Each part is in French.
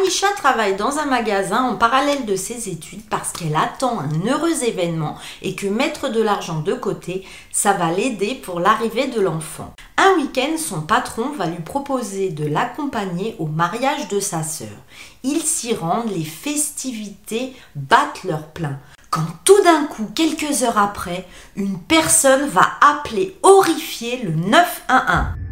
Alisha travaille dans un magasin en parallèle de ses études parce qu'elle attend un heureux événement et que mettre de l'argent de côté, ça va l'aider pour l'arrivée de l'enfant. Un week-end, son patron va lui proposer de l'accompagner au mariage de sa sœur. Ils s'y rendent, les festivités battent leur plein. Quand tout d'un coup, quelques heures après, une personne va appeler horrifiée le 911.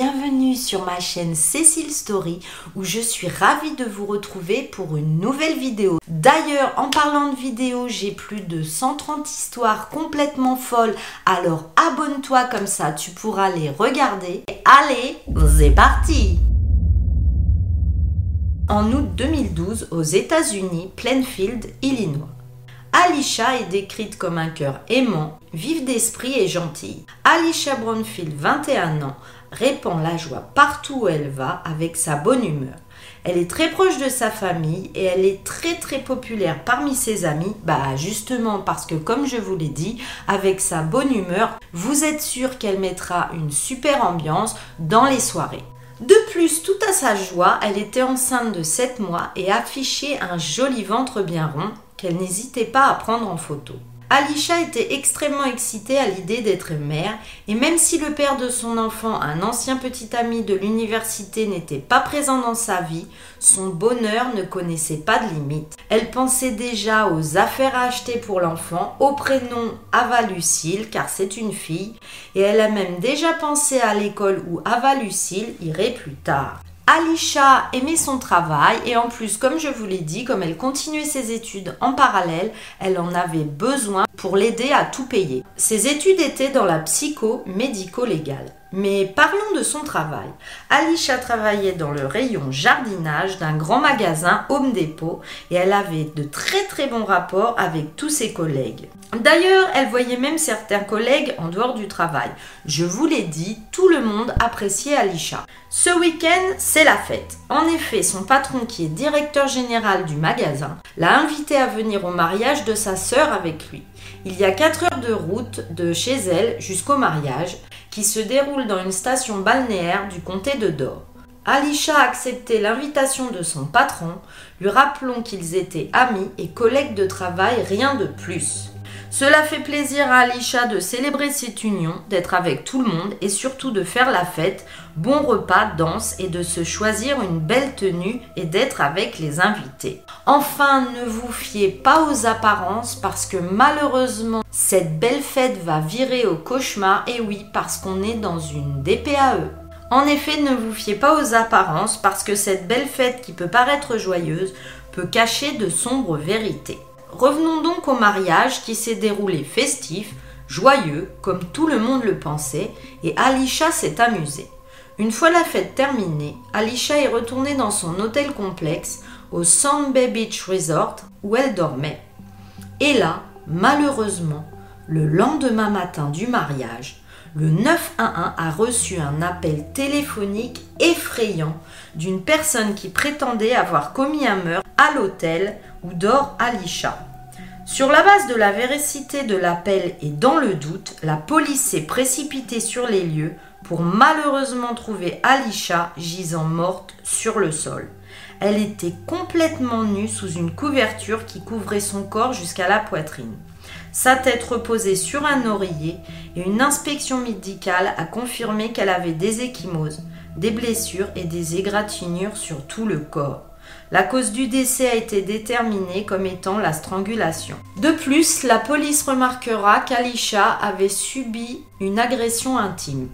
Bienvenue sur ma chaîne Cécile Story où je suis ravie de vous retrouver pour une nouvelle vidéo. D'ailleurs, en parlant de vidéo, j'ai plus de 130 histoires complètement folles, alors abonne-toi comme ça tu pourras les regarder. Allez, c'est parti En août 2012, aux États-Unis, Plainfield, Illinois. Alicia est décrite comme un cœur aimant, vive d'esprit et gentille. Alicia Brownfield, 21 ans, répand la joie partout où elle va avec sa bonne humeur. Elle est très proche de sa famille et elle est très très populaire parmi ses amis, bah justement parce que comme je vous l'ai dit, avec sa bonne humeur, vous êtes sûr qu'elle mettra une super ambiance dans les soirées. De plus, tout à sa joie, elle était enceinte de 7 mois et affichait un joli ventre bien rond qu'elle n'hésitait pas à prendre en photo. Alicia était extrêmement excitée à l'idée d'être mère et même si le père de son enfant, un ancien petit ami de l'université, n'était pas présent dans sa vie, son bonheur ne connaissait pas de limite. Elle pensait déjà aux affaires à acheter pour l'enfant, au prénom Ava Lucille car c'est une fille et elle a même déjà pensé à l'école où Ava Lucille irait plus tard. Alicia aimait son travail et en plus, comme je vous l'ai dit, comme elle continuait ses études en parallèle, elle en avait besoin pour l'aider à tout payer. Ses études étaient dans la psycho-médico-légale. Mais parlons de son travail. Alicia travaillait dans le rayon jardinage d'un grand magasin Home Depot et elle avait de très très bons rapports avec tous ses collègues. D'ailleurs, elle voyait même certains collègues en dehors du travail. Je vous l'ai dit, tout le monde appréciait Alicia. Ce week-end, c'est la fête. En effet, son patron, qui est directeur général du magasin, l'a invité à venir au mariage de sa sœur avec lui. Il y a 4 heures de route de chez elle jusqu'au mariage qui se déroule dans une station balnéaire du comté de Dor. Alicia a accepté l'invitation de son patron, lui rappelons qu'ils étaient amis et collègues de travail, rien de plus. Cela fait plaisir à Alicia de célébrer cette union, d'être avec tout le monde et surtout de faire la fête, bon repas, danse et de se choisir une belle tenue et d'être avec les invités. Enfin, ne vous fiez pas aux apparences parce que malheureusement, cette belle fête va virer au cauchemar et oui, parce qu'on est dans une DPAE. En effet, ne vous fiez pas aux apparences parce que cette belle fête qui peut paraître joyeuse peut cacher de sombres vérités. Revenons donc au mariage qui s'est déroulé festif, joyeux, comme tout le monde le pensait, et Alicia s'est amusée. Une fois la fête terminée, Alicia est retournée dans son hôtel complexe au Sand Bay Beach Resort où elle dormait. Et là, malheureusement, le lendemain matin du mariage, le 911 a reçu un appel téléphonique effrayant d'une personne qui prétendait avoir commis un meurtre à l'hôtel où dort Alicia. Sur la base de la véracité de l'appel et dans le doute, la police s'est précipitée sur les lieux pour malheureusement trouver Alicia gisant morte sur le sol. Elle était complètement nue sous une couverture qui couvrait son corps jusqu'à la poitrine. Sa tête reposait sur un oreiller et une inspection médicale a confirmé qu'elle avait des échymoses, des blessures et des égratignures sur tout le corps. La cause du décès a été déterminée comme étant la strangulation. De plus, la police remarquera qu'Alisha avait subi une agression intime.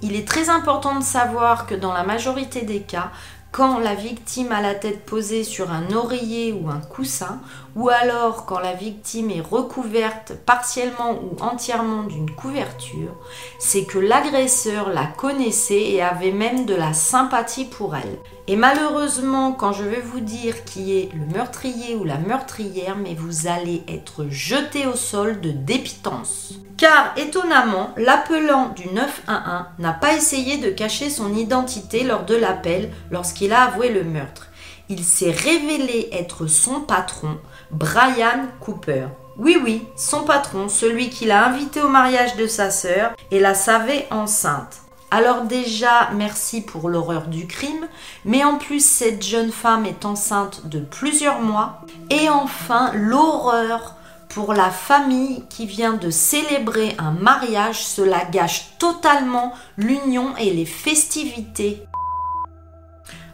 Il est très important de savoir que dans la majorité des cas, quand la victime a la tête posée sur un oreiller ou un coussin, ou alors quand la victime est recouverte partiellement ou entièrement d'une couverture, c'est que l'agresseur la connaissait et avait même de la sympathie pour elle. Et malheureusement, quand je vais vous dire qui est le meurtrier ou la meurtrière, mais vous allez être jeté au sol de dépitance. Car étonnamment, l'appelant du 911 n'a pas essayé de cacher son identité lors de l'appel lorsqu'il a avoué le meurtre. Il s'est révélé être son patron, Brian Cooper. Oui, oui, son patron, celui qui l'a invité au mariage de sa sœur et la savait enceinte. Alors déjà, merci pour l'horreur du crime, mais en plus cette jeune femme est enceinte de plusieurs mois. Et enfin, l'horreur pour la famille qui vient de célébrer un mariage, cela gâche totalement l'union et les festivités.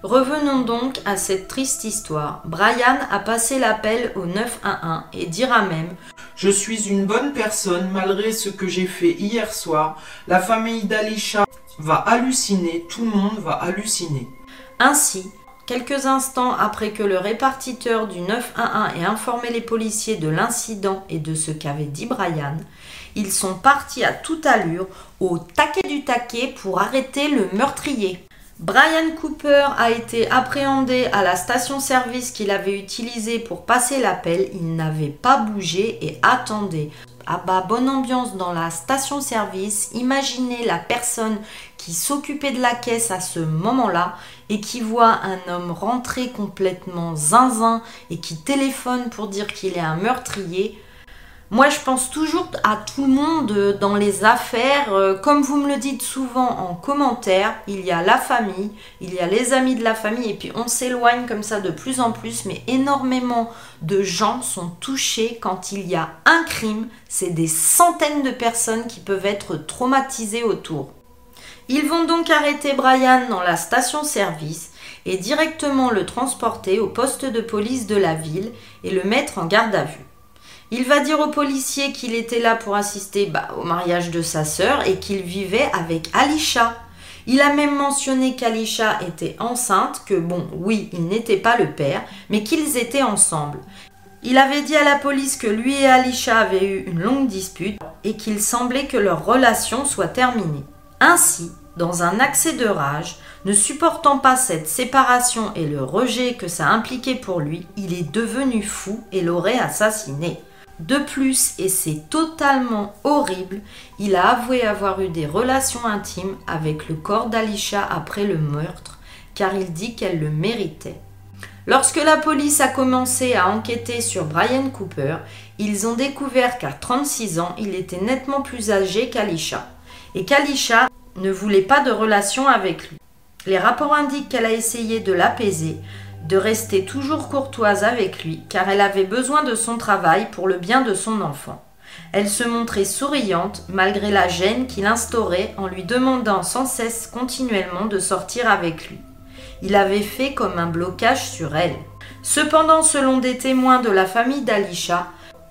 Revenons donc à cette triste histoire. Brian a passé l'appel au 911 et dira même Je suis une bonne personne malgré ce que j'ai fait hier soir. La famille d'Alisha va halluciner, tout le monde va halluciner. Ainsi, quelques instants après que le répartiteur du 911 ait informé les policiers de l'incident et de ce qu'avait dit Brian, ils sont partis à toute allure au taquet du taquet pour arrêter le meurtrier. Brian Cooper a été appréhendé à la station-service qu'il avait utilisée pour passer l'appel. Il n'avait pas bougé et attendait. Ah bah bonne ambiance dans la station-service. Imaginez la personne qui s'occupait de la caisse à ce moment-là et qui voit un homme rentrer complètement zinzin et qui téléphone pour dire qu'il est un meurtrier. Moi, je pense toujours à tout le monde dans les affaires. Euh, comme vous me le dites souvent en commentaire, il y a la famille, il y a les amis de la famille, et puis on s'éloigne comme ça de plus en plus, mais énormément de gens sont touchés quand il y a un crime. C'est des centaines de personnes qui peuvent être traumatisées autour. Ils vont donc arrêter Brian dans la station-service et directement le transporter au poste de police de la ville et le mettre en garde à vue. Il va dire au policier qu'il était là pour assister bah, au mariage de sa sœur et qu'il vivait avec Alisha. Il a même mentionné qu'Alisha était enceinte, que bon, oui, il n'était pas le père, mais qu'ils étaient ensemble. Il avait dit à la police que lui et Alisha avaient eu une longue dispute et qu'il semblait que leur relation soit terminée. Ainsi, dans un accès de rage, ne supportant pas cette séparation et le rejet que ça impliquait pour lui, il est devenu fou et l'aurait assassiné. De plus, et c'est totalement horrible, il a avoué avoir eu des relations intimes avec le corps d'Alisha après le meurtre, car il dit qu'elle le méritait. Lorsque la police a commencé à enquêter sur Brian Cooper, ils ont découvert qu'à 36 ans, il était nettement plus âgé qu'Alisha et qu'Alisha ne voulait pas de relation avec lui. Les rapports indiquent qu'elle a essayé de l'apaiser, de rester toujours courtoise avec lui, car elle avait besoin de son travail pour le bien de son enfant. Elle se montrait souriante malgré la gêne qu'il instaurait en lui demandant sans cesse continuellement de sortir avec lui. Il avait fait comme un blocage sur elle. Cependant, selon des témoins de la famille d'Alisha,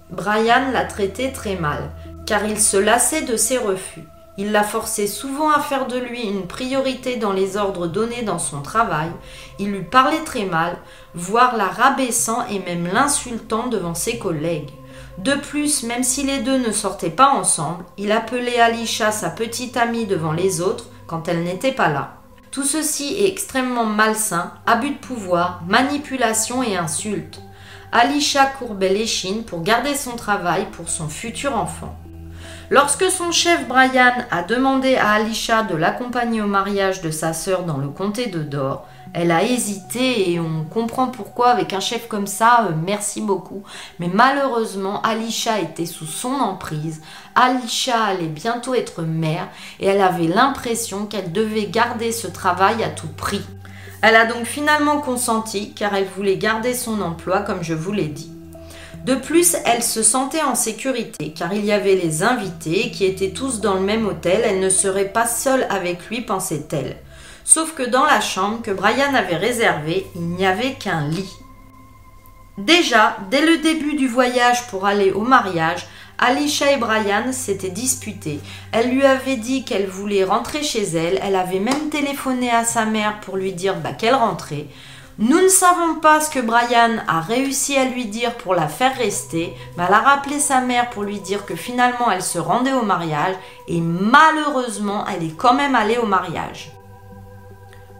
Brian la traitait très mal, car il se lassait de ses refus. Il la forçait souvent à faire de lui une priorité dans les ordres donnés dans son travail. Il lui parlait très mal, voire la rabaissant et même l'insultant devant ses collègues. De plus, même si les deux ne sortaient pas ensemble, il appelait Alisha sa petite amie devant les autres quand elle n'était pas là. Tout ceci est extrêmement malsain, abus de pouvoir, manipulation et insulte. Alisha courbait l'échine pour garder son travail pour son futur enfant. Lorsque son chef Brian a demandé à Alisha de l'accompagner au mariage de sa sœur dans le comté de Dor, elle a hésité et on comprend pourquoi avec un chef comme ça, euh, merci beaucoup. Mais malheureusement, Alisha était sous son emprise. Alisha allait bientôt être mère et elle avait l'impression qu'elle devait garder ce travail à tout prix. Elle a donc finalement consenti car elle voulait garder son emploi comme je vous l'ai dit. De plus, elle se sentait en sécurité car il y avait les invités qui étaient tous dans le même hôtel. Elle ne serait pas seule avec lui, pensait-elle. Sauf que dans la chambre que Brian avait réservée, il n'y avait qu'un lit. Déjà, dès le début du voyage pour aller au mariage, Alicia et Brian s'étaient disputés. Elle lui avait dit qu'elle voulait rentrer chez elle. Elle avait même téléphoné à sa mère pour lui dire bah, qu'elle rentrait. Nous ne savons pas ce que Brian a réussi à lui dire pour la faire rester, mais elle a rappelé sa mère pour lui dire que finalement elle se rendait au mariage et malheureusement elle est quand même allée au mariage.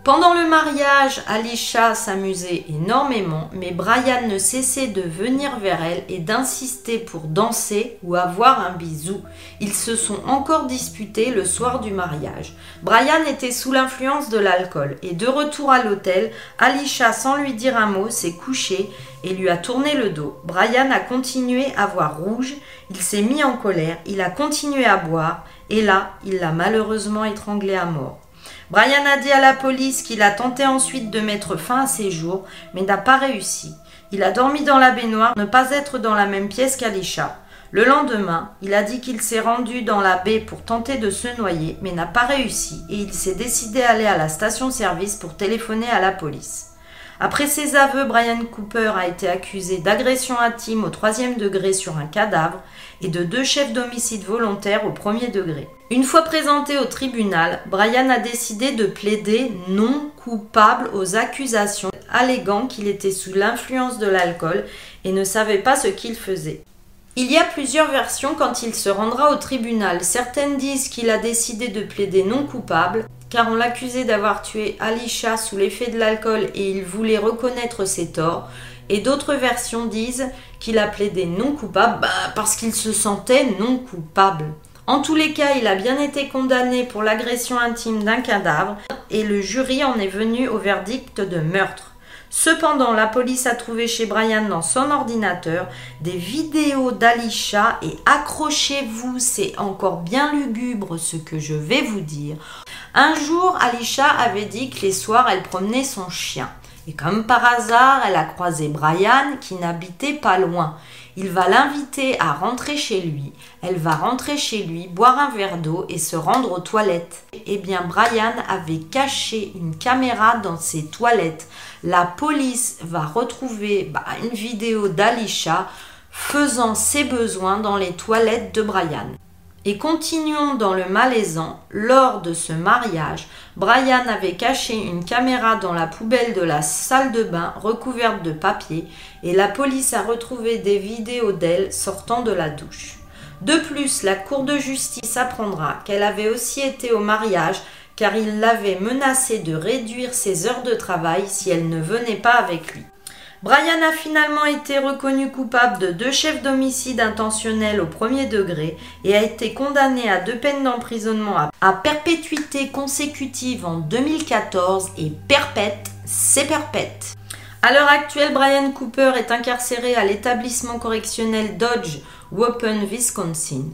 Pendant le mariage, Alicia s'amusait énormément, mais Brian ne cessait de venir vers elle et d'insister pour danser ou avoir un bisou. Ils se sont encore disputés le soir du mariage. Brian était sous l'influence de l'alcool et de retour à l'hôtel, Alicia, sans lui dire un mot, s'est couchée et lui a tourné le dos. Brian a continué à voir rouge, il s'est mis en colère, il a continué à boire et là, il l'a malheureusement étranglé à mort. Brian a dit à la police qu'il a tenté ensuite de mettre fin à ses jours, mais n'a pas réussi. Il a dormi dans la baignoire, ne pas être dans la même pièce qu'Alisha. Le lendemain, il a dit qu'il s'est rendu dans la baie pour tenter de se noyer, mais n'a pas réussi, et il s'est décidé à aller à la station-service pour téléphoner à la police. Après ses aveux, Brian Cooper a été accusé d'agression intime au troisième degré sur un cadavre et de deux chefs d'homicide volontaire au premier degré. Une fois présenté au tribunal, Brian a décidé de plaider non coupable aux accusations, alléguant qu'il était sous l'influence de l'alcool et ne savait pas ce qu'il faisait. Il y a plusieurs versions quand il se rendra au tribunal. Certaines disent qu'il a décidé de plaider non coupable, car on l'accusait d'avoir tué Alicia sous l'effet de l'alcool et il voulait reconnaître ses torts. Et d'autres versions disent qu'il a plaidé non coupable bah, parce qu'il se sentait non coupable. En tous les cas, il a bien été condamné pour l'agression intime d'un cadavre et le jury en est venu au verdict de meurtre. Cependant, la police a trouvé chez Brian dans son ordinateur des vidéos d'Alisha et accrochez-vous, c'est encore bien lugubre ce que je vais vous dire. Un jour, Alisha avait dit que les soirs, elle promenait son chien. Et comme par hasard, elle a croisé Brian qui n'habitait pas loin. Il va l'inviter à rentrer chez lui. Elle va rentrer chez lui, boire un verre d'eau et se rendre aux toilettes. Eh bien, Brian avait caché une caméra dans ses toilettes. La police va retrouver bah, une vidéo d'Alisha faisant ses besoins dans les toilettes de Brian. Et continuons dans le malaisant. Lors de ce mariage, Brian avait caché une caméra dans la poubelle de la salle de bain recouverte de papier et la police a retrouvé des vidéos d'elle sortant de la douche. De plus, la Cour de justice apprendra qu'elle avait aussi été au mariage car il l'avait menacée de réduire ses heures de travail si elle ne venait pas avec lui. Brian a finalement été reconnu coupable de deux chefs d'homicide intentionnel au premier degré et a été condamné à deux peines d'emprisonnement à perpétuité consécutive en 2014 et perpète, c'est perpète. À l'heure actuelle, Brian Cooper est incarcéré à l'établissement correctionnel Dodge, Waupun, Wisconsin.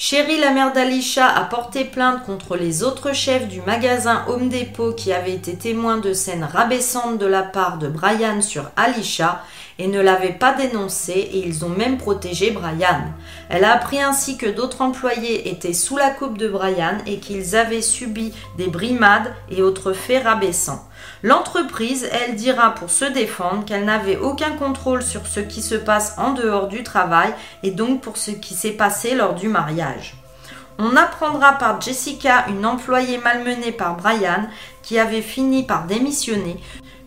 Sherry, la mère d'Alisha, a porté plainte contre les autres chefs du magasin Home Depot qui avaient été témoins de scènes rabaissantes de la part de Brian sur Alisha et ne l'avaient pas dénoncé et ils ont même protégé Brian. Elle a appris ainsi que d'autres employés étaient sous la coupe de Brian et qu'ils avaient subi des brimades et autres faits rabaissants. L'entreprise, elle dira pour se défendre qu'elle n'avait aucun contrôle sur ce qui se passe en dehors du travail et donc pour ce qui s'est passé lors du mariage. On apprendra par Jessica, une employée malmenée par Brian, qui avait fini par démissionner,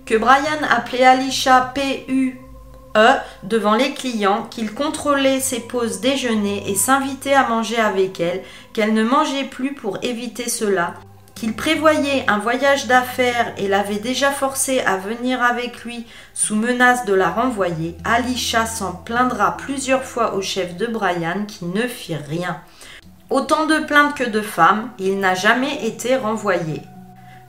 que Brian appelait Alicia PU E devant les clients, qu'il contrôlait ses pauses déjeuner et s'invitait à manger avec elle, qu'elle ne mangeait plus pour éviter cela, qu'il prévoyait un voyage d'affaires et l'avait déjà forcé à venir avec lui sous menace de la renvoyer, Alicia s'en plaindra plusieurs fois au chef de Brian qui ne fit rien. Autant de plaintes que de femmes, il n'a jamais été renvoyé.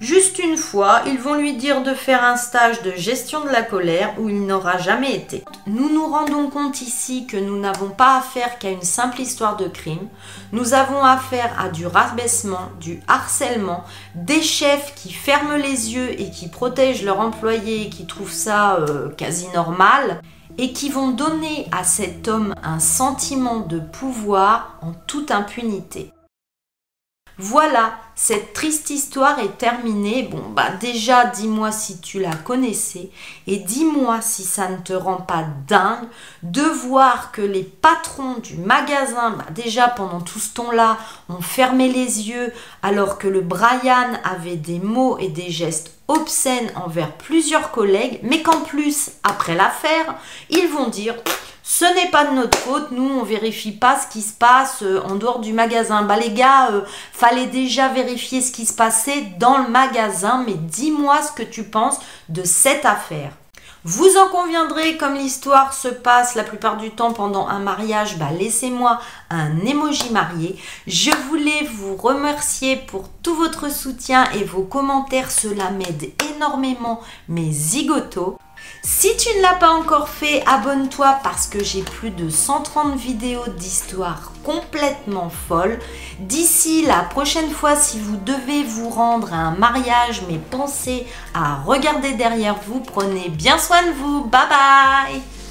Juste une fois, ils vont lui dire de faire un stage de gestion de la colère où il n'aura jamais été. Nous nous rendons compte ici que nous n'avons pas affaire qu'à une simple histoire de crime. Nous avons affaire à du rabaissement, du harcèlement, des chefs qui ferment les yeux et qui protègent leurs employés et qui trouvent ça euh, quasi normal et qui vont donner à cet homme un sentiment de pouvoir en toute impunité. Voilà cette triste histoire est terminée. Bon, bah déjà, dis-moi si tu la connaissais et dis-moi si ça ne te rend pas dingue de voir que les patrons du magasin, bah déjà pendant tout ce temps-là, ont fermé les yeux alors que le Brian avait des mots et des gestes obscènes envers plusieurs collègues, mais qu'en plus, après l'affaire, ils vont dire ce n'est pas de notre faute, nous on vérifie pas ce qui se passe euh, en dehors du magasin. Bah les gars, euh, fallait déjà ce qui se passait dans le magasin, mais dis-moi ce que tu penses de cette affaire. Vous en conviendrez, comme l'histoire se passe la plupart du temps pendant un mariage, bah laissez-moi un emoji marié. Je voulais vous remercier pour tout votre soutien et vos commentaires, cela m'aide énormément mes zigotos. Si tu ne l'as pas encore fait, abonne-toi parce que j'ai plus de 130 vidéos d'histoires complètement folles. D'ici la prochaine fois, si vous devez vous rendre à un mariage, mais pensez à regarder derrière vous, prenez bien soin de vous. Bye bye